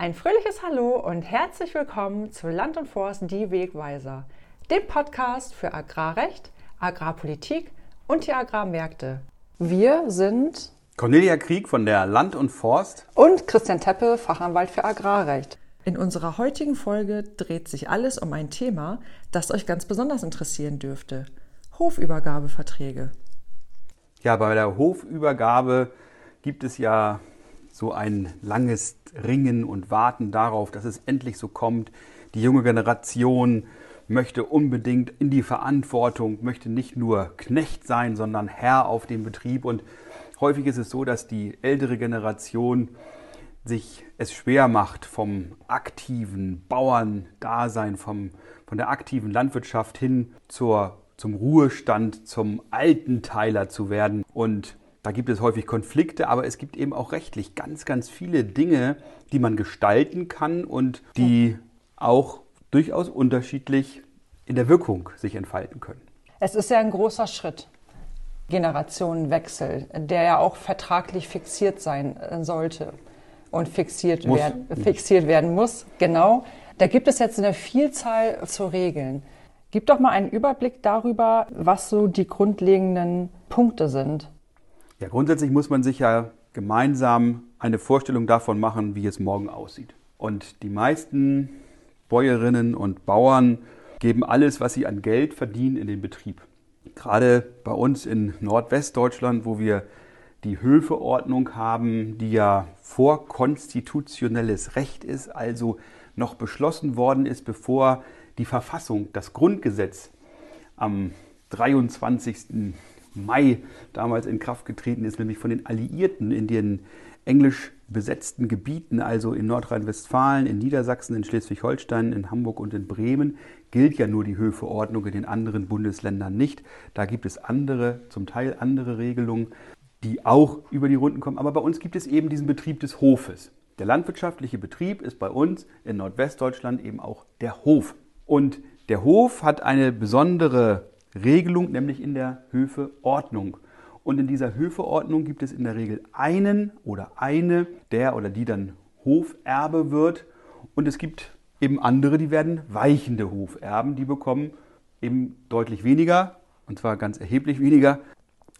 Ein fröhliches Hallo und herzlich willkommen zu Land und Forst die Wegweiser, dem Podcast für Agrarrecht, Agrarpolitik und die Agrarmärkte. Wir sind Cornelia Krieg von der Land und Forst und Christian Teppe, Fachanwalt für Agrarrecht. In unserer heutigen Folge dreht sich alles um ein Thema, das euch ganz besonders interessieren dürfte. Hofübergabeverträge. Ja, bei der Hofübergabe gibt es ja so ein langes Ringen und Warten darauf, dass es endlich so kommt. Die junge Generation möchte unbedingt in die Verantwortung, möchte nicht nur Knecht sein, sondern Herr auf dem Betrieb. Und häufig ist es so, dass die ältere Generation sich es schwer macht, vom aktiven Bauerndasein, vom, von der aktiven Landwirtschaft hin zur, zum Ruhestand, zum alten Teiler zu werden. Und da gibt es häufig Konflikte, aber es gibt eben auch rechtlich ganz, ganz viele Dinge, die man gestalten kann und die auch durchaus unterschiedlich in der Wirkung sich entfalten können. Es ist ja ein großer Schritt. Generationenwechsel, der ja auch vertraglich fixiert sein äh, sollte und fixiert, werden, fixiert werden muss. Genau. Da gibt es jetzt eine Vielzahl zu regeln. Gib doch mal einen Überblick darüber, was so die grundlegenden Punkte sind. Ja, grundsätzlich muss man sich ja gemeinsam eine Vorstellung davon machen, wie es morgen aussieht. Und die meisten Bäuerinnen und Bauern geben alles, was sie an Geld verdienen, in den Betrieb. Gerade bei uns in Nordwestdeutschland, wo wir die Höfeordnung haben, die ja vorkonstitutionelles Recht ist, also noch beschlossen worden ist, bevor die Verfassung, das Grundgesetz am 23. Mai damals in Kraft getreten ist, nämlich von den Alliierten in den englisch besetzten Gebieten, also in Nordrhein-Westfalen, in Niedersachsen, in Schleswig-Holstein, in Hamburg und in Bremen, gilt ja nur die Höfeordnung in den anderen Bundesländern nicht. Da gibt es andere, zum Teil andere Regelungen, die auch über die Runden kommen. Aber bei uns gibt es eben diesen Betrieb des Hofes. Der landwirtschaftliche Betrieb ist bei uns in Nordwestdeutschland eben auch der Hof. Und der Hof hat eine besondere Regelung, nämlich in der Höfeordnung. Und in dieser Höfeordnung gibt es in der Regel einen oder eine, der oder die dann Hoferbe wird. Und es gibt eben andere, die werden weichende Hoferben, die bekommen eben deutlich weniger, und zwar ganz erheblich weniger,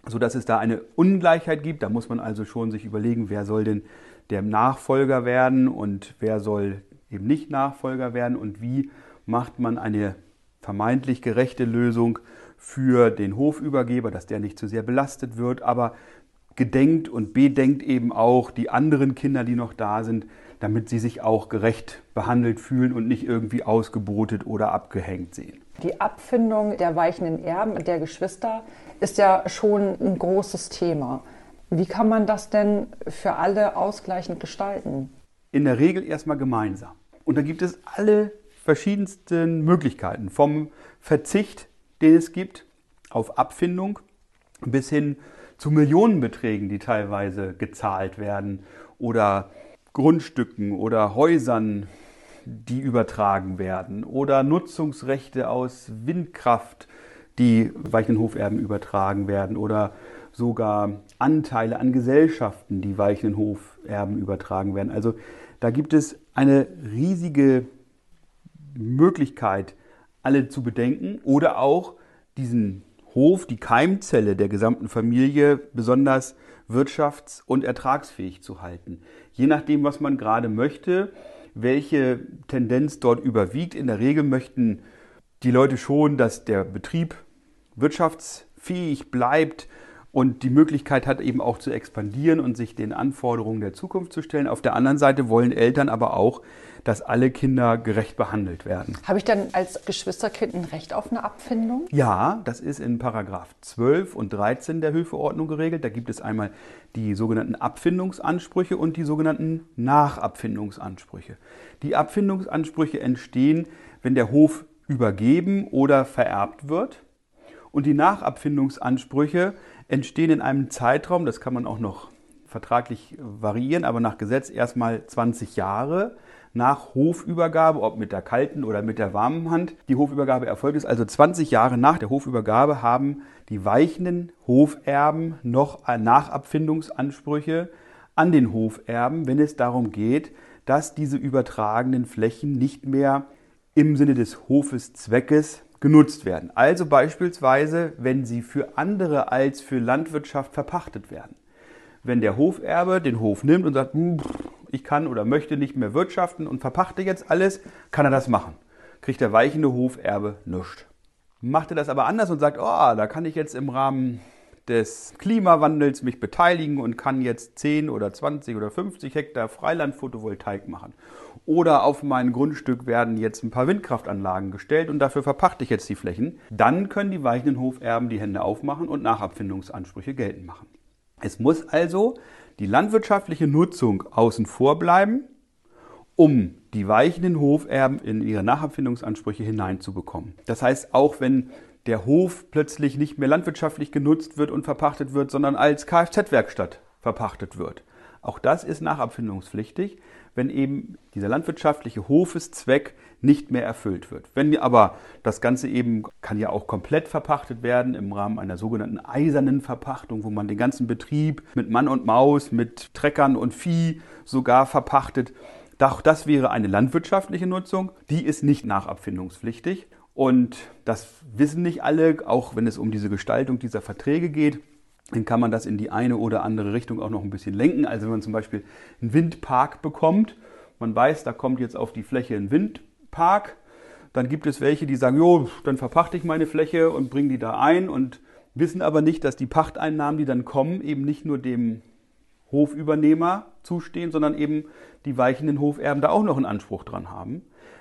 sodass es da eine Ungleichheit gibt. Da muss man also schon sich überlegen, wer soll denn der Nachfolger werden und wer soll eben nicht Nachfolger werden und wie macht man eine vermeintlich gerechte Lösung für den Hofübergeber, dass der nicht zu sehr belastet wird, aber gedenkt und bedenkt eben auch die anderen Kinder, die noch da sind, damit sie sich auch gerecht behandelt fühlen und nicht irgendwie ausgebotet oder abgehängt sehen. Die Abfindung der weichenden Erben der Geschwister ist ja schon ein großes Thema. Wie kann man das denn für alle ausgleichend gestalten? In der Regel erstmal gemeinsam. Und da gibt es alle verschiedensten Möglichkeiten, vom Verzicht den es gibt, auf Abfindung bis hin zu Millionenbeträgen, die teilweise gezahlt werden oder Grundstücken oder Häusern, die übertragen werden oder Nutzungsrechte aus Windkraft, die Weichenhoferben übertragen werden oder sogar Anteile an Gesellschaften, die Weichenhoferben übertragen werden. Also da gibt es eine riesige Möglichkeit, alle zu bedenken oder auch diesen Hof, die Keimzelle der gesamten Familie besonders wirtschafts- und ertragsfähig zu halten. Je nachdem, was man gerade möchte, welche Tendenz dort überwiegt. In der Regel möchten die Leute schon, dass der Betrieb wirtschaftsfähig bleibt und die Möglichkeit hat eben auch zu expandieren und sich den Anforderungen der Zukunft zu stellen. Auf der anderen Seite wollen Eltern aber auch, dass alle Kinder gerecht behandelt werden. Habe ich dann als Geschwisterkind ein Recht auf eine Abfindung? Ja, das ist in Paragraph 12 und 13 der Höfeordnung geregelt. Da gibt es einmal die sogenannten Abfindungsansprüche und die sogenannten Nachabfindungsansprüche. Die Abfindungsansprüche entstehen, wenn der Hof übergeben oder vererbt wird. Und die Nachabfindungsansprüche entstehen in einem Zeitraum, das kann man auch noch vertraglich variieren, aber nach Gesetz erstmal 20 Jahre nach Hofübergabe, ob mit der kalten oder mit der warmen Hand, die Hofübergabe erfolgt ist. Also 20 Jahre nach der Hofübergabe haben die weichenden Hoferben noch Nachabfindungsansprüche an den Hoferben, wenn es darum geht, dass diese übertragenen Flächen nicht mehr im Sinne des Hofes Zweckes genutzt werden. Also beispielsweise, wenn sie für andere als für Landwirtschaft verpachtet werden. Wenn der Hoferbe den Hof nimmt und sagt, hm, ich kann oder möchte nicht mehr wirtschaften und verpachte jetzt alles, kann er das machen. Kriegt der weichende Hoferbe nichts. Macht er das aber anders und sagt, oh, da kann ich jetzt im Rahmen des Klimawandels mich beteiligen und kann jetzt 10 oder 20 oder 50 Hektar Freiland-Photovoltaik machen. Oder auf mein Grundstück werden jetzt ein paar Windkraftanlagen gestellt und dafür verpachte ich jetzt die Flächen. Dann können die weichenden Hoferben die Hände aufmachen und Nachabfindungsansprüche geltend machen. Es muss also die landwirtschaftliche Nutzung außen vor bleiben, um die weichenden Hoferben in ihre Nachabfindungsansprüche hineinzubekommen. Das heißt, auch wenn der Hof plötzlich nicht mehr landwirtschaftlich genutzt wird und verpachtet wird, sondern als Kfz-Werkstatt verpachtet wird. Auch das ist nachabfindungspflichtig, wenn eben dieser landwirtschaftliche Hofeszweck nicht mehr erfüllt wird. Wenn aber das Ganze eben kann ja auch komplett verpachtet werden im Rahmen einer sogenannten eisernen Verpachtung, wo man den ganzen Betrieb mit Mann und Maus, mit Treckern und Vieh sogar verpachtet. Auch das wäre eine landwirtschaftliche Nutzung, die ist nicht nachabfindungspflichtig. Und das wissen nicht alle, auch wenn es um diese Gestaltung dieser Verträge geht. Dann kann man das in die eine oder andere Richtung auch noch ein bisschen lenken. Also wenn man zum Beispiel einen Windpark bekommt, man weiß, da kommt jetzt auf die Fläche ein Windpark, dann gibt es welche, die sagen, jo, dann verpachte ich meine Fläche und bringe die da ein und wissen aber nicht, dass die Pachteinnahmen, die dann kommen, eben nicht nur dem Hofübernehmer zustehen, sondern eben die weichenden Hoferben da auch noch einen Anspruch dran haben.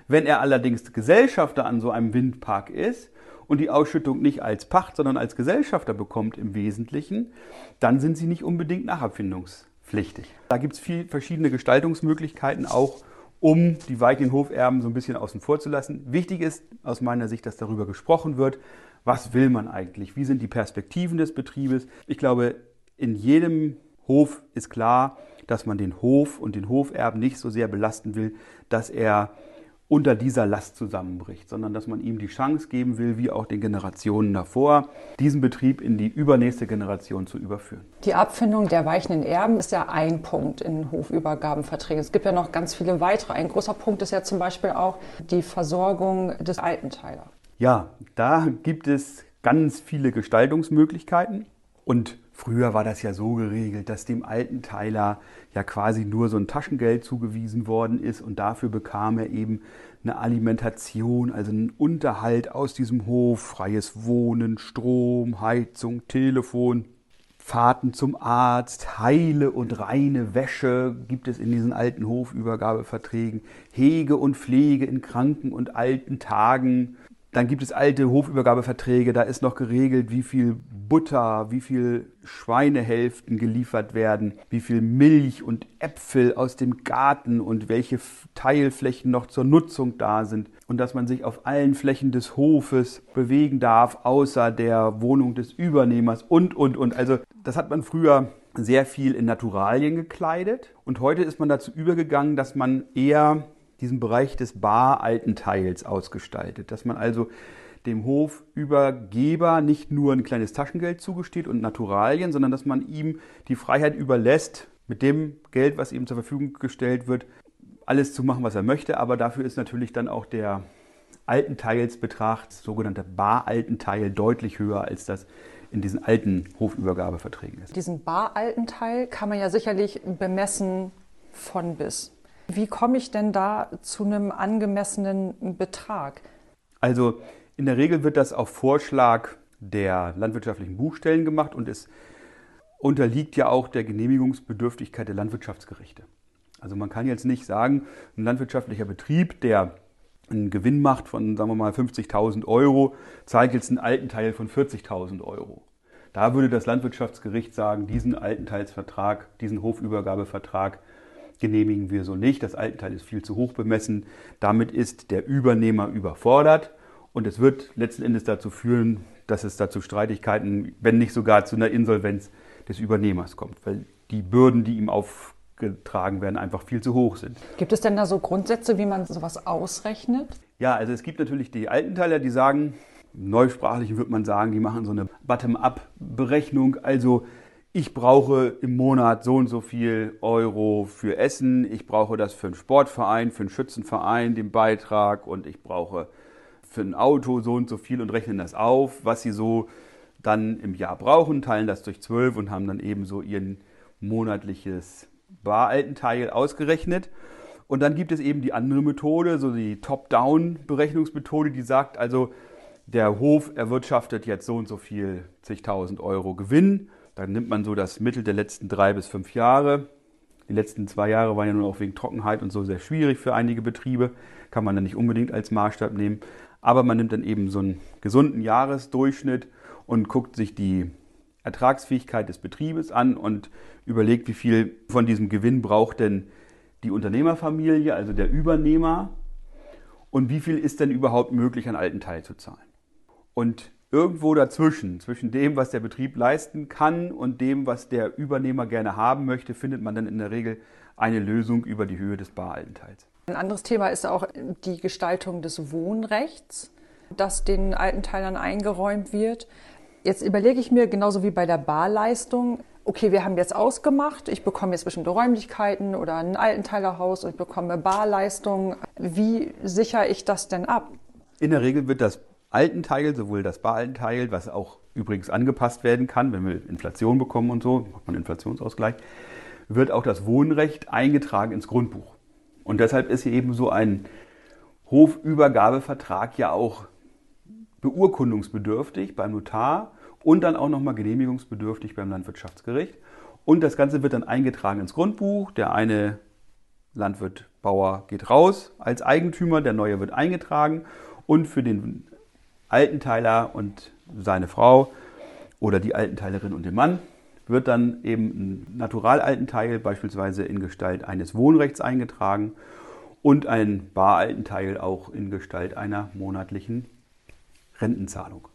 Wenn er allerdings Gesellschafter an so einem Windpark ist und die Ausschüttung nicht als Pacht, sondern als Gesellschafter bekommt im Wesentlichen, dann sind sie nicht unbedingt nachabfindungspflichtig. Da gibt es viele verschiedene Gestaltungsmöglichkeiten auch, um die weichen Hoferben so ein bisschen außen vor zu lassen. Wichtig ist aus meiner Sicht, dass darüber gesprochen wird, was will man eigentlich, wie sind die Perspektiven des Betriebes. Ich glaube, in jedem Hof ist klar, dass man den Hof und den Hoferben nicht so sehr belasten will, dass er unter dieser Last zusammenbricht, sondern dass man ihm die Chance geben will, wie auch den Generationen davor, diesen Betrieb in die übernächste Generation zu überführen. Die Abfindung der weichenden Erben ist ja ein Punkt in Hofübergabenverträgen. Es gibt ja noch ganz viele weitere. Ein großer Punkt ist ja zum Beispiel auch die Versorgung des Altenteiler. Ja, da gibt es ganz viele Gestaltungsmöglichkeiten und Früher war das ja so geregelt, dass dem alten Teiler ja quasi nur so ein Taschengeld zugewiesen worden ist. Und dafür bekam er eben eine Alimentation, also einen Unterhalt aus diesem Hof, freies Wohnen, Strom, Heizung, Telefon, Fahrten zum Arzt, heile und reine Wäsche gibt es in diesen alten Hofübergabeverträgen, Hege und Pflege in kranken und alten Tagen, dann gibt es alte Hofübergabeverträge, da ist noch geregelt, wie viel Butter, wie viel Schweinehälften geliefert werden, wie viel Milch und Äpfel aus dem Garten und welche Teilflächen noch zur Nutzung da sind und dass man sich auf allen Flächen des Hofes bewegen darf, außer der Wohnung des Übernehmers und, und, und. Also das hat man früher sehr viel in Naturalien gekleidet und heute ist man dazu übergegangen, dass man eher diesen Bereich des bar-alten Teils ausgestaltet. Dass man also dem Hofübergeber nicht nur ein kleines Taschengeld zugesteht und Naturalien, sondern dass man ihm die Freiheit überlässt, mit dem Geld, was ihm zur Verfügung gestellt wird, alles zu machen, was er möchte. Aber dafür ist natürlich dann auch der alten Teilsbetrag, sogenannte bar-alten Teil, deutlich höher als das in diesen alten Hofübergabeverträgen ist. Diesen bar-alten Teil kann man ja sicherlich bemessen von bis. Wie komme ich denn da zu einem angemessenen Betrag? Also in der Regel wird das auf Vorschlag der landwirtschaftlichen Buchstellen gemacht und es unterliegt ja auch der Genehmigungsbedürftigkeit der Landwirtschaftsgerichte. Also man kann jetzt nicht sagen, ein landwirtschaftlicher Betrieb, der einen Gewinn macht von, sagen wir mal, 50.000 Euro, zahlt jetzt einen alten Teil von 40.000 Euro. Da würde das Landwirtschaftsgericht sagen, diesen Altenteilsvertrag, diesen Hofübergabevertrag genehmigen wir so nicht. Das Altenteil ist viel zu hoch bemessen. Damit ist der Übernehmer überfordert und es wird letzten Endes dazu führen, dass es dazu Streitigkeiten, wenn nicht sogar zu einer Insolvenz des Übernehmers kommt, weil die Bürden, die ihm aufgetragen werden, einfach viel zu hoch sind. Gibt es denn da so Grundsätze, wie man sowas ausrechnet? Ja, also es gibt natürlich die Altenteiler, die sagen, neusprachlich wird man sagen, die machen so eine Bottom-up-Berechnung. Also ich brauche im Monat so und so viel Euro für Essen, ich brauche das für einen Sportverein, für einen Schützenverein, den Beitrag und ich brauche für ein Auto so und so viel und rechnen das auf, was sie so dann im Jahr brauchen, teilen das durch zwölf und haben dann eben so ihren monatliches Baraltenteil ausgerechnet. Und dann gibt es eben die andere Methode, so die Top-Down-Berechnungsmethode, die sagt also, der Hof erwirtschaftet jetzt so und so viel zigtausend Euro Gewinn. Dann nimmt man so das Mittel der letzten drei bis fünf Jahre. Die letzten zwei Jahre waren ja nun auch wegen Trockenheit und so sehr schwierig für einige Betriebe. Kann man dann nicht unbedingt als Maßstab nehmen. Aber man nimmt dann eben so einen gesunden Jahresdurchschnitt und guckt sich die Ertragsfähigkeit des Betriebes an und überlegt, wie viel von diesem Gewinn braucht denn die Unternehmerfamilie, also der Übernehmer, und wie viel ist denn überhaupt möglich an alten Teil zu zahlen. Und irgendwo dazwischen, zwischen dem, was der Betrieb leisten kann und dem, was der Übernehmer gerne haben möchte, findet man dann in der Regel eine Lösung über die Höhe des Baraltenteils. Ein anderes Thema ist auch die Gestaltung des Wohnrechts, das den Altenteilern eingeräumt wird. Jetzt überlege ich mir, genauso wie bei der Barleistung, okay, wir haben jetzt ausgemacht, ich bekomme jetzt bestimmte Räumlichkeiten oder ein Altenteilerhaus und ich bekomme Barleistung. Wie sichere ich das denn ab? In der Regel wird das Altenteil, sowohl das Baraltenteil, was auch übrigens angepasst werden kann, wenn wir Inflation bekommen und so, macht man Inflationsausgleich, wird auch das Wohnrecht eingetragen ins Grundbuch. Und deshalb ist hier eben so ein Hofübergabevertrag ja auch beurkundungsbedürftig beim Notar und dann auch nochmal genehmigungsbedürftig beim Landwirtschaftsgericht. Und das Ganze wird dann eingetragen ins Grundbuch. Der eine Landwirt, Bauer geht raus als Eigentümer, der neue wird eingetragen und für den Altenteiler und seine Frau oder die Altenteilerin und den Mann wird dann eben ein Naturalaltenteil beispielsweise in Gestalt eines Wohnrechts eingetragen und ein Baraltenteil auch in Gestalt einer monatlichen Rentenzahlung.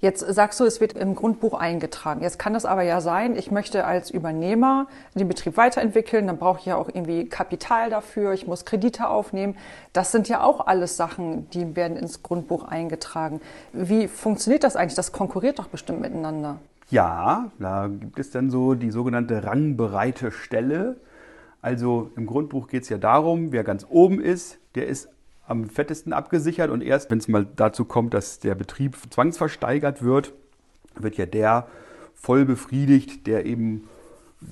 Jetzt sagst du, es wird im Grundbuch eingetragen. Jetzt kann es aber ja sein, ich möchte als Übernehmer den Betrieb weiterentwickeln, dann brauche ich ja auch irgendwie Kapital dafür, ich muss Kredite aufnehmen. Das sind ja auch alles Sachen, die werden ins Grundbuch eingetragen. Wie funktioniert das eigentlich? Das konkurriert doch bestimmt miteinander. Ja, da gibt es dann so die sogenannte rangbereite Stelle. Also im Grundbuch geht es ja darum, wer ganz oben ist, der ist am fettesten abgesichert und erst wenn es mal dazu kommt, dass der Betrieb zwangsversteigert wird, wird ja der voll befriedigt, der eben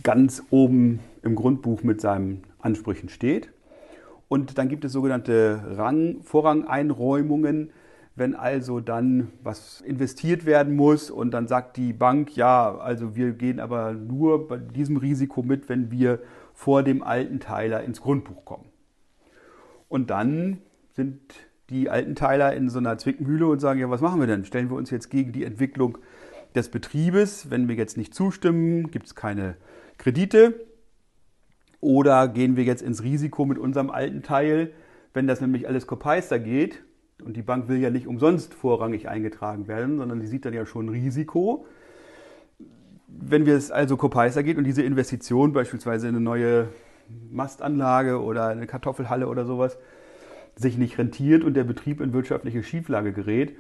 ganz oben im Grundbuch mit seinen Ansprüchen steht. Und dann gibt es sogenannte Rang, Vorrangeinräumungen, wenn also dann was investiert werden muss und dann sagt die Bank, ja, also wir gehen aber nur bei diesem Risiko mit, wenn wir vor dem alten Teiler ins Grundbuch kommen. Und dann sind die alten Teiler in so einer Zwickmühle und sagen, ja, was machen wir denn? Stellen wir uns jetzt gegen die Entwicklung des Betriebes? Wenn wir jetzt nicht zustimmen, gibt es keine Kredite. Oder gehen wir jetzt ins Risiko mit unserem alten Teil, wenn das nämlich alles Kopeister geht und die Bank will ja nicht umsonst vorrangig eingetragen werden, sondern die sieht dann ja schon Risiko. Wenn wir es also Kopeister geht und diese Investition, beispielsweise eine neue Mastanlage oder eine Kartoffelhalle oder sowas, sich nicht rentiert und der Betrieb in wirtschaftliche Schieflage gerät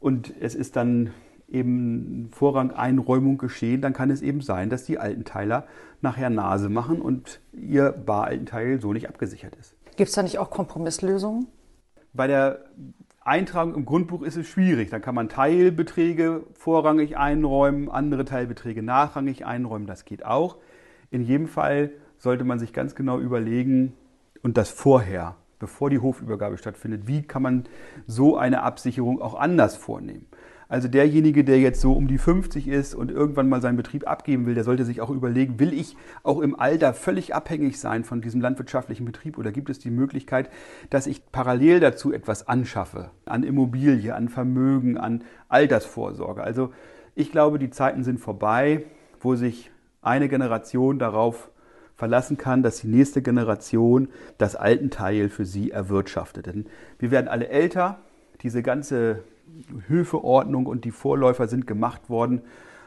und es ist dann eben Vorrangeinräumung geschehen, dann kann es eben sein, dass die Altenteiler nachher Nase machen und ihr Baraltenteil so nicht abgesichert ist. Gibt es da nicht auch Kompromisslösungen? Bei der Eintragung im Grundbuch ist es schwierig. Da kann man Teilbeträge vorrangig einräumen, andere Teilbeträge nachrangig einräumen. Das geht auch. In jedem Fall sollte man sich ganz genau überlegen und das vorher bevor die Hofübergabe stattfindet, wie kann man so eine Absicherung auch anders vornehmen. Also derjenige, der jetzt so um die 50 ist und irgendwann mal seinen Betrieb abgeben will, der sollte sich auch überlegen, will ich auch im Alter völlig abhängig sein von diesem landwirtschaftlichen Betrieb oder gibt es die Möglichkeit, dass ich parallel dazu etwas anschaffe, an Immobilie, an Vermögen, an Altersvorsorge. Also ich glaube, die Zeiten sind vorbei, wo sich eine Generation darauf verlassen kann, dass die nächste Generation das alten Teil für sie erwirtschaftet. Denn wir werden alle älter, diese ganze Höfeordnung und die Vorläufer sind gemacht worden,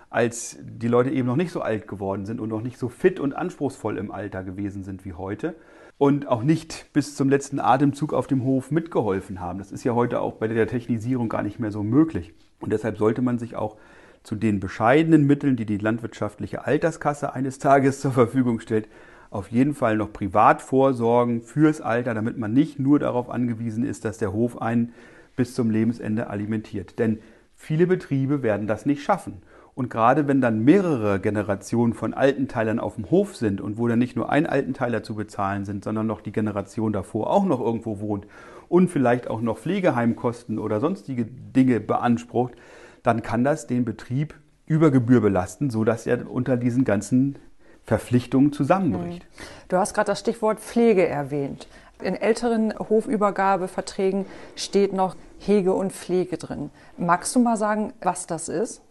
als die Leute eben noch nicht so alt geworden sind und noch nicht so fit und anspruchsvoll im Alter gewesen sind wie heute und auch nicht bis zum letzten Atemzug auf dem Hof mitgeholfen haben. Das ist ja heute auch bei der Technisierung gar nicht mehr so möglich. Und deshalb sollte man sich auch zu den bescheidenen Mitteln, die die landwirtschaftliche Alterskasse eines Tages zur Verfügung stellt, auf jeden Fall noch privat vorsorgen fürs Alter, damit man nicht nur darauf angewiesen ist, dass der Hof einen bis zum Lebensende alimentiert. Denn viele Betriebe werden das nicht schaffen. Und gerade wenn dann mehrere Generationen von Altenteilern auf dem Hof sind und wo dann nicht nur ein Altenteiler zu bezahlen sind, sondern noch die Generation davor auch noch irgendwo wohnt und vielleicht auch noch Pflegeheimkosten oder sonstige Dinge beansprucht, dann kann das den Betrieb über Gebühr belasten, sodass er unter diesen ganzen Verpflichtungen zusammenbricht. Hm. Du hast gerade das Stichwort Pflege erwähnt. In älteren Hofübergabeverträgen steht noch Hege und Pflege drin. Magst du mal sagen, was das ist?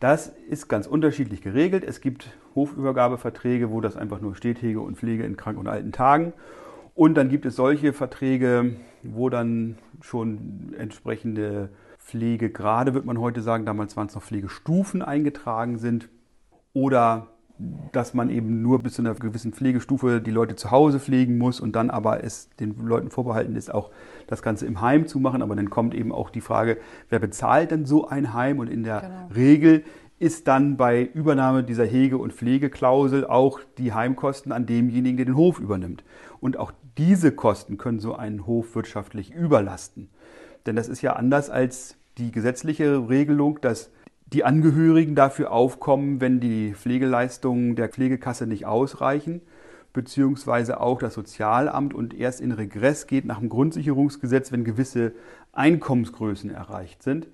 Das ist ganz unterschiedlich geregelt. Es gibt Hofübergabeverträge, wo das einfach nur steht, Hege und Pflege in krank- und alten Tagen. Und dann gibt es solche Verträge, wo dann schon entsprechende Pflegegrade, wird man heute sagen, damals waren es noch Pflegestufen eingetragen sind. Oder dass man eben nur bis zu einer gewissen Pflegestufe die Leute zu Hause pflegen muss und dann aber es den Leuten vorbehalten ist, auch das Ganze im Heim zu machen. Aber dann kommt eben auch die Frage, wer bezahlt denn so ein Heim? Und in der genau. Regel ist dann bei Übernahme dieser Hege- und Pflegeklausel auch die Heimkosten an demjenigen, der den Hof übernimmt. Und auch diese Kosten können so einen Hof wirtschaftlich überlasten. Denn das ist ja anders als die gesetzliche Regelung, dass die Angehörigen dafür aufkommen, wenn die Pflegeleistungen der Pflegekasse nicht ausreichen, beziehungsweise auch das Sozialamt und erst in Regress geht nach dem Grundsicherungsgesetz, wenn gewisse Einkommensgrößen erreicht sind.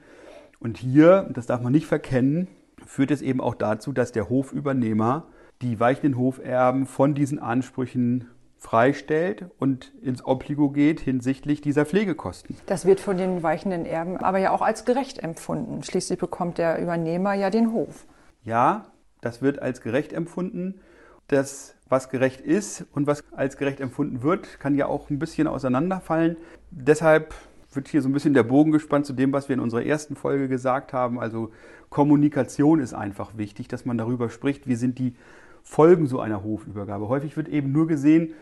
Und hier, das darf man nicht verkennen, führt es eben auch dazu, dass der Hofübernehmer die weichenden Hoferben von diesen Ansprüchen freistellt und ins Obligo geht hinsichtlich dieser Pflegekosten. Das wird von den weichenden Erben aber ja auch als gerecht empfunden. Schließlich bekommt der Übernehmer ja den Hof. Ja, das wird als gerecht empfunden. Das, was gerecht ist und was als gerecht empfunden wird, kann ja auch ein bisschen auseinanderfallen. Deshalb wird hier so ein bisschen der Bogen gespannt zu dem, was wir in unserer ersten Folge gesagt haben. Also Kommunikation ist einfach wichtig, dass man darüber spricht, wie sind die Folgen so einer Hofübergabe. Häufig wird eben nur gesehen,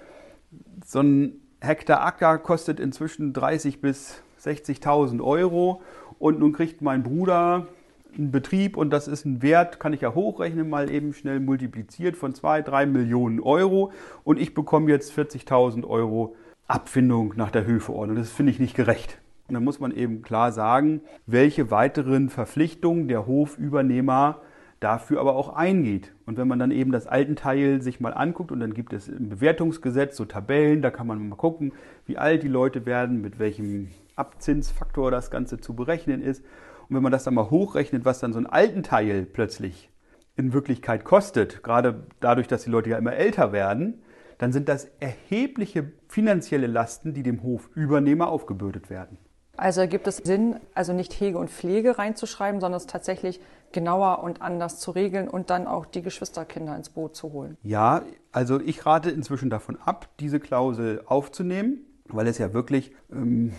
so ein Hektar Acker kostet inzwischen 30.000 bis 60.000 Euro und nun kriegt mein Bruder einen Betrieb und das ist ein Wert, kann ich ja hochrechnen, mal eben schnell multipliziert von 2, 3 Millionen Euro und ich bekomme jetzt 40.000 Euro Abfindung nach der Höfeordnung. Das finde ich nicht gerecht. Und dann muss man eben klar sagen, welche weiteren Verpflichtungen der Hofübernehmer dafür aber auch eingeht. Und wenn man dann eben das Altenteil sich mal anguckt und dann gibt es im Bewertungsgesetz so Tabellen, da kann man mal gucken, wie alt die Leute werden, mit welchem Abzinsfaktor das Ganze zu berechnen ist. Und wenn man das dann mal hochrechnet, was dann so ein Altenteil plötzlich in Wirklichkeit kostet, gerade dadurch, dass die Leute ja immer älter werden, dann sind das erhebliche finanzielle Lasten, die dem Hofübernehmer aufgebürdet werden. Also gibt es Sinn, also nicht Hege und Pflege reinzuschreiben, sondern es tatsächlich genauer und anders zu regeln und dann auch die Geschwisterkinder ins Boot zu holen. Ja, also ich rate inzwischen davon ab, diese Klausel aufzunehmen, weil es ja wirklich ähm,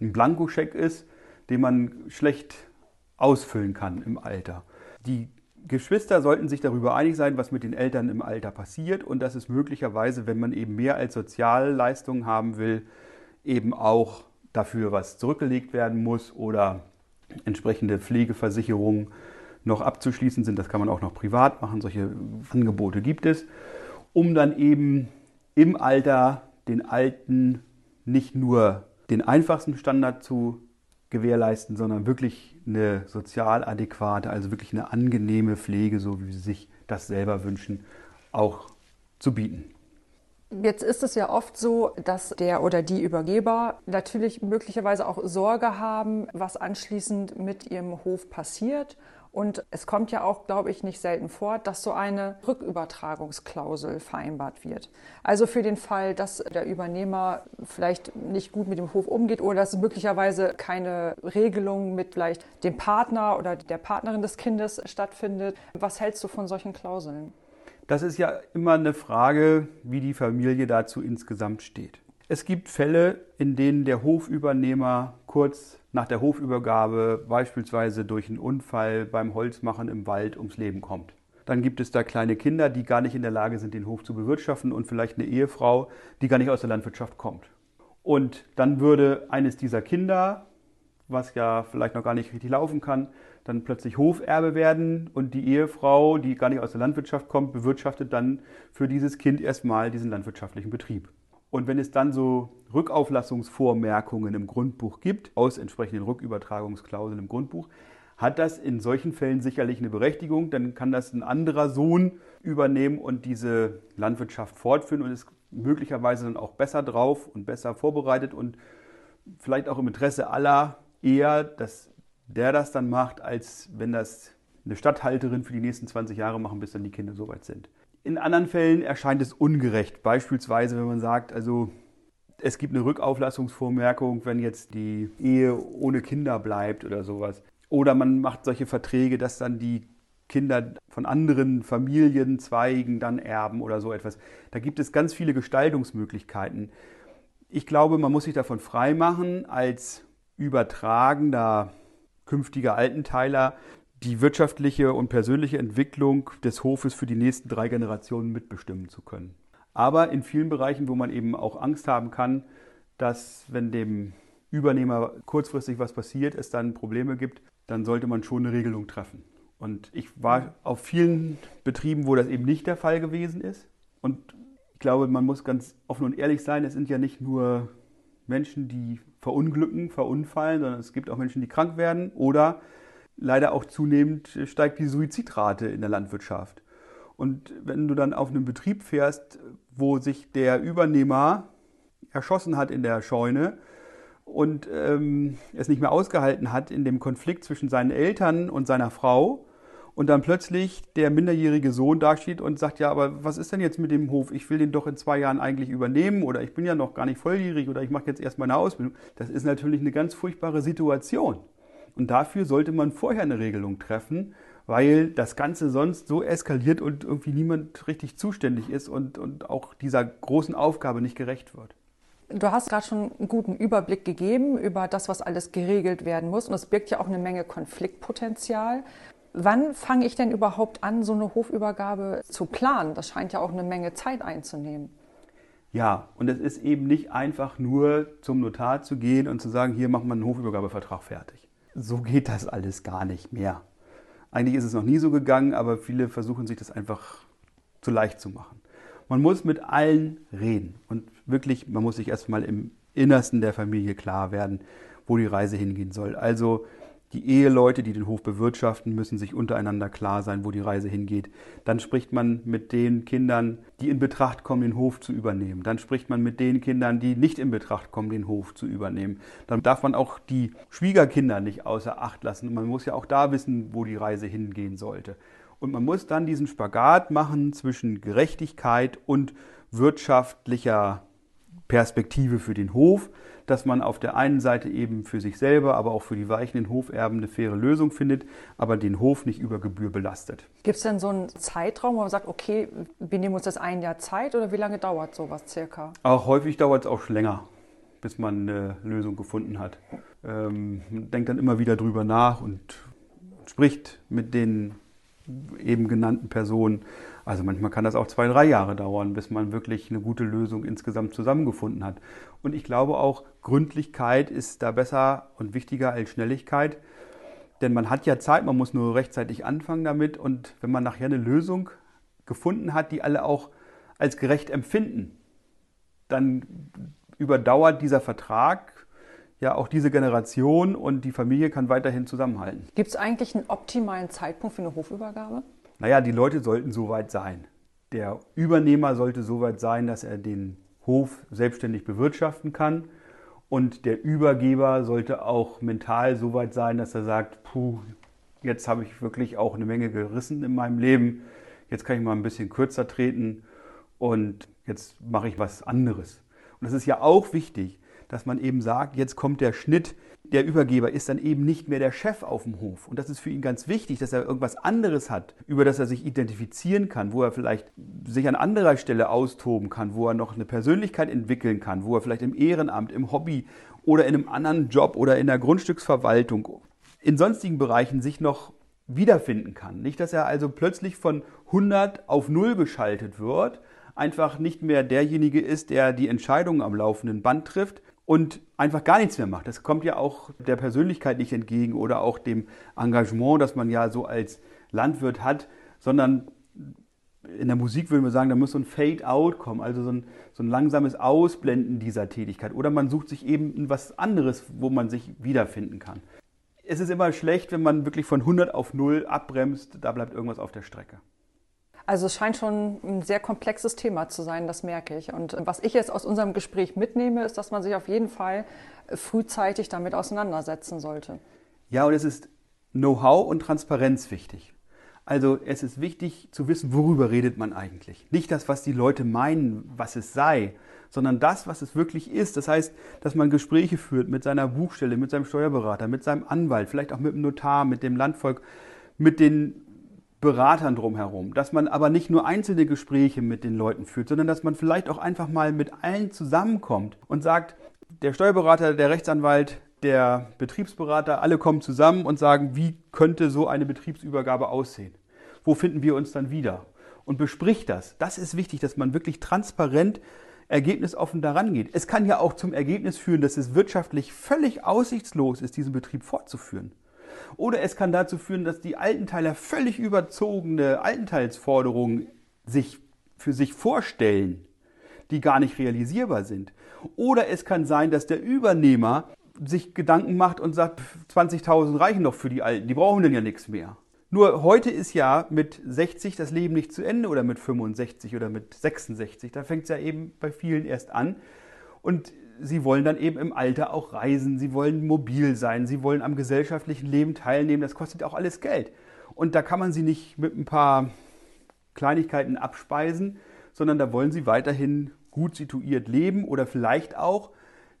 ein Blankoscheck ist, den man schlecht ausfüllen kann im Alter. Die Geschwister sollten sich darüber einig sein, was mit den Eltern im Alter passiert und dass es möglicherweise, wenn man eben mehr als Sozialleistungen haben will, eben auch dafür was zurückgelegt werden muss oder entsprechende Pflegeversicherungen noch abzuschließen sind. Das kann man auch noch privat machen. Solche Angebote gibt es, um dann eben im Alter den Alten nicht nur den einfachsten Standard zu gewährleisten, sondern wirklich eine sozial adäquate, also wirklich eine angenehme Pflege, so wie sie sich das selber wünschen, auch zu bieten. Jetzt ist es ja oft so, dass der oder die Übergeber natürlich möglicherweise auch Sorge haben, was anschließend mit ihrem Hof passiert. Und es kommt ja auch, glaube ich, nicht selten vor, dass so eine Rückübertragungsklausel vereinbart wird. Also für den Fall, dass der Übernehmer vielleicht nicht gut mit dem Hof umgeht oder dass möglicherweise keine Regelung mit vielleicht dem Partner oder der Partnerin des Kindes stattfindet. Was hältst du von solchen Klauseln? Das ist ja immer eine Frage, wie die Familie dazu insgesamt steht. Es gibt Fälle, in denen der Hofübernehmer kurz nach der Hofübergabe beispielsweise durch einen Unfall beim Holzmachen im Wald ums Leben kommt. Dann gibt es da kleine Kinder, die gar nicht in der Lage sind, den Hof zu bewirtschaften und vielleicht eine Ehefrau, die gar nicht aus der Landwirtschaft kommt. Und dann würde eines dieser Kinder was ja vielleicht noch gar nicht richtig laufen kann, dann plötzlich Hoferbe werden und die Ehefrau, die gar nicht aus der Landwirtschaft kommt, bewirtschaftet dann für dieses Kind erstmal diesen landwirtschaftlichen Betrieb. Und wenn es dann so Rückauflassungsvormerkungen im Grundbuch gibt, aus entsprechenden Rückübertragungsklauseln im Grundbuch, hat das in solchen Fällen sicherlich eine Berechtigung. Dann kann das ein anderer Sohn übernehmen und diese Landwirtschaft fortführen und ist möglicherweise dann auch besser drauf und besser vorbereitet und vielleicht auch im Interesse aller eher, dass der das dann macht, als wenn das eine Stadthalterin für die nächsten 20 Jahre machen, bis dann die Kinder soweit sind. In anderen Fällen erscheint es ungerecht. Beispielsweise, wenn man sagt, also es gibt eine Rückauflassungsvormerkung, wenn jetzt die Ehe ohne Kinder bleibt oder sowas. Oder man macht solche Verträge, dass dann die Kinder von anderen Familienzweigen dann erben oder so etwas. Da gibt es ganz viele Gestaltungsmöglichkeiten. Ich glaube, man muss sich davon freimachen, als übertragender künftiger Altenteiler die wirtschaftliche und persönliche Entwicklung des Hofes für die nächsten drei Generationen mitbestimmen zu können. Aber in vielen Bereichen, wo man eben auch Angst haben kann, dass wenn dem Übernehmer kurzfristig was passiert, es dann Probleme gibt, dann sollte man schon eine Regelung treffen. Und ich war auf vielen Betrieben, wo das eben nicht der Fall gewesen ist. Und ich glaube, man muss ganz offen und ehrlich sein, es sind ja nicht nur Menschen, die verunglücken, verunfallen, sondern es gibt auch Menschen, die krank werden oder leider auch zunehmend steigt die Suizidrate in der Landwirtschaft. Und wenn du dann auf einen Betrieb fährst, wo sich der Übernehmer erschossen hat in der Scheune und ähm, es nicht mehr ausgehalten hat in dem Konflikt zwischen seinen Eltern und seiner Frau, und dann plötzlich der minderjährige Sohn dasteht und sagt, ja, aber was ist denn jetzt mit dem Hof? Ich will den doch in zwei Jahren eigentlich übernehmen oder ich bin ja noch gar nicht volljährig oder ich mache jetzt erst meine Ausbildung. Das ist natürlich eine ganz furchtbare Situation. Und dafür sollte man vorher eine Regelung treffen, weil das Ganze sonst so eskaliert und irgendwie niemand richtig zuständig ist und, und auch dieser großen Aufgabe nicht gerecht wird. Du hast gerade schon einen guten Überblick gegeben über das, was alles geregelt werden muss. Und es birgt ja auch eine Menge Konfliktpotenzial. Wann fange ich denn überhaupt an, so eine Hofübergabe zu planen? Das scheint ja auch eine Menge Zeit einzunehmen. Ja, und es ist eben nicht einfach nur zum Notar zu gehen und zu sagen, hier machen wir einen Hofübergabevertrag fertig. So geht das alles gar nicht mehr. Eigentlich ist es noch nie so gegangen, aber viele versuchen sich das einfach zu leicht zu machen. Man muss mit allen reden und wirklich, man muss sich erstmal im Innersten der Familie klar werden, wo die Reise hingehen soll. Also die Eheleute, die den Hof bewirtschaften, müssen sich untereinander klar sein, wo die Reise hingeht. Dann spricht man mit den Kindern, die in Betracht kommen, den Hof zu übernehmen. Dann spricht man mit den Kindern, die nicht in Betracht kommen, den Hof zu übernehmen. Dann darf man auch die Schwiegerkinder nicht außer Acht lassen. Man muss ja auch da wissen, wo die Reise hingehen sollte. Und man muss dann diesen Spagat machen zwischen Gerechtigkeit und wirtschaftlicher Perspektive für den Hof dass man auf der einen Seite eben für sich selber, aber auch für die weichenden Hoferben eine faire Lösung findet, aber den Hof nicht über Gebühr belastet. Gibt es denn so einen Zeitraum, wo man sagt, okay, wir nehmen uns das ein Jahr Zeit oder wie lange dauert sowas circa? Auch häufig dauert es auch länger, bis man eine Lösung gefunden hat. Ähm, man denkt dann immer wieder drüber nach und spricht mit den eben genannten Personen. Also manchmal kann das auch zwei, drei Jahre dauern, bis man wirklich eine gute Lösung insgesamt zusammengefunden hat. Und ich glaube auch, Gründlichkeit ist da besser und wichtiger als Schnelligkeit. Denn man hat ja Zeit, man muss nur rechtzeitig anfangen damit. Und wenn man nachher eine Lösung gefunden hat, die alle auch als gerecht empfinden, dann überdauert dieser Vertrag ja auch diese Generation und die Familie kann weiterhin zusammenhalten. Gibt es eigentlich einen optimalen Zeitpunkt für eine Hofübergabe? Naja, die Leute sollten so weit sein. Der Übernehmer sollte so weit sein, dass er den Hof selbstständig bewirtschaften kann. Und der Übergeber sollte auch mental so weit sein, dass er sagt, puh, jetzt habe ich wirklich auch eine Menge gerissen in meinem Leben. Jetzt kann ich mal ein bisschen kürzer treten und jetzt mache ich was anderes. Und das ist ja auch wichtig, dass man eben sagt, jetzt kommt der Schnitt, der Übergeber ist dann eben nicht mehr der Chef auf dem Hof. Und das ist für ihn ganz wichtig, dass er irgendwas anderes hat, über das er sich identifizieren kann, wo er vielleicht sich an anderer Stelle austoben kann, wo er noch eine Persönlichkeit entwickeln kann, wo er vielleicht im Ehrenamt, im Hobby oder in einem anderen Job oder in der Grundstücksverwaltung, in sonstigen Bereichen sich noch wiederfinden kann. Nicht, dass er also plötzlich von 100 auf 0 geschaltet wird, einfach nicht mehr derjenige ist, der die Entscheidungen am laufenden Band trifft und einfach gar nichts mehr macht. Das kommt ja auch der Persönlichkeit nicht entgegen oder auch dem Engagement, das man ja so als Landwirt hat, sondern in der Musik würden wir sagen, da muss so ein Fade-out kommen, also so ein, so ein langsames Ausblenden dieser Tätigkeit. Oder man sucht sich eben was anderes, wo man sich wiederfinden kann. Es ist immer schlecht, wenn man wirklich von 100 auf 0 abbremst, da bleibt irgendwas auf der Strecke. Also es scheint schon ein sehr komplexes Thema zu sein, das merke ich. Und was ich jetzt aus unserem Gespräch mitnehme, ist, dass man sich auf jeden Fall frühzeitig damit auseinandersetzen sollte. Ja, und es ist Know-how und Transparenz wichtig. Also es ist wichtig zu wissen, worüber redet man eigentlich. Nicht das, was die Leute meinen, was es sei, sondern das, was es wirklich ist. Das heißt, dass man Gespräche führt mit seiner Buchstelle, mit seinem Steuerberater, mit seinem Anwalt, vielleicht auch mit dem Notar, mit dem Landvolk, mit den Beratern drumherum, dass man aber nicht nur einzelne Gespräche mit den Leuten führt, sondern dass man vielleicht auch einfach mal mit allen zusammenkommt und sagt, der Steuerberater, der Rechtsanwalt, der Betriebsberater, alle kommen zusammen und sagen, wie könnte so eine Betriebsübergabe aussehen? Wo finden wir uns dann wieder? Und bespricht das. Das ist wichtig, dass man wirklich transparent, ergebnisoffen daran geht. Es kann ja auch zum Ergebnis führen, dass es wirtschaftlich völlig aussichtslos ist, diesen Betrieb fortzuführen. Oder es kann dazu führen, dass die Altenteiler völlig überzogene Altenteilsforderungen sich für sich vorstellen, die gar nicht realisierbar sind. Oder es kann sein, dass der Übernehmer sich Gedanken macht und sagt, 20.000 reichen doch für die Alten, die brauchen denn ja nichts mehr. Nur heute ist ja mit 60 das Leben nicht zu Ende oder mit 65 oder mit 66. Da fängt es ja eben bei vielen erst an. Und sie wollen dann eben im Alter auch reisen, sie wollen mobil sein, sie wollen am gesellschaftlichen Leben teilnehmen. Das kostet auch alles Geld. Und da kann man sie nicht mit ein paar Kleinigkeiten abspeisen, sondern da wollen sie weiterhin gut situiert leben oder vielleicht auch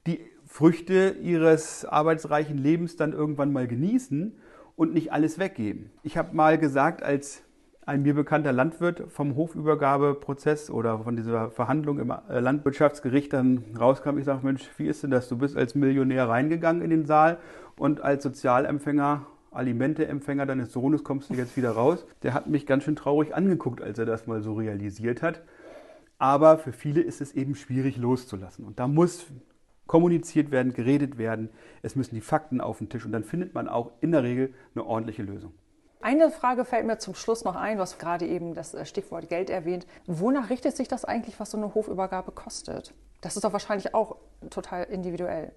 die Früchte ihres arbeitsreichen Lebens dann irgendwann mal genießen und nicht alles weggeben. Ich habe mal gesagt, als ein mir bekannter Landwirt vom Hofübergabeprozess oder von dieser Verhandlung im äh, Landwirtschaftsgericht dann rauskam. Ich sage, Mensch, wie ist denn das? Du bist als Millionär reingegangen in den Saal und als Sozialempfänger, Alimenteempfänger deines Sohnes kommst du jetzt wieder raus. Der hat mich ganz schön traurig angeguckt, als er das mal so realisiert hat. Aber für viele ist es eben schwierig loszulassen. Und da muss kommuniziert werden, geredet werden. Es müssen die Fakten auf den Tisch und dann findet man auch in der Regel eine ordentliche Lösung. Eine Frage fällt mir zum Schluss noch ein, hast gerade eben das äh, Stichwort Geld erwähnt. Wonach richtet sich das eigentlich, was so eine Hofübergabe kostet? Das ist doch wahrscheinlich auch total individuell.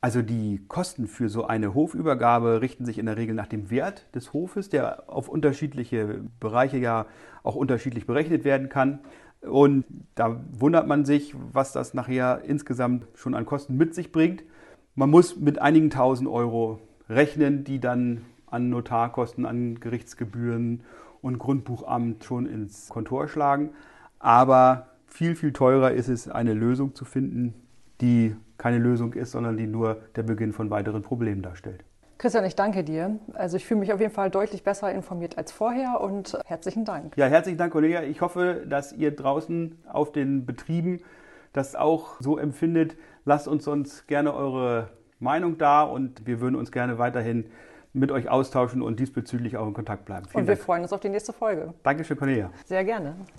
Also die Kosten für so eine Hofübergabe richten sich in der Regel nach dem Wert des Hofes, der auf unterschiedliche Bereiche ja auch unterschiedlich berechnet werden kann. Und da wundert man sich, was das nachher insgesamt schon an Kosten mit sich bringt. Man muss mit einigen tausend Euro rechnen, die dann an Notarkosten, an Gerichtsgebühren und Grundbuchamt schon ins Kontor schlagen. Aber viel, viel teurer ist es, eine Lösung zu finden, die keine Lösung ist, sondern die nur der Beginn von weiteren Problemen darstellt. Christian, ich danke dir. Also ich fühle mich auf jeden Fall deutlich besser informiert als vorher und herzlichen Dank. Ja, herzlichen Dank, Cornelia. Ich hoffe, dass ihr draußen auf den Betrieben das auch so empfindet. Lasst uns sonst gerne eure Meinung da und wir würden uns gerne weiterhin mit euch austauschen und diesbezüglich auch in Kontakt bleiben. Vielen und wir Dank. freuen uns auf die nächste Folge. Dankeschön, Cornelia. Sehr gerne.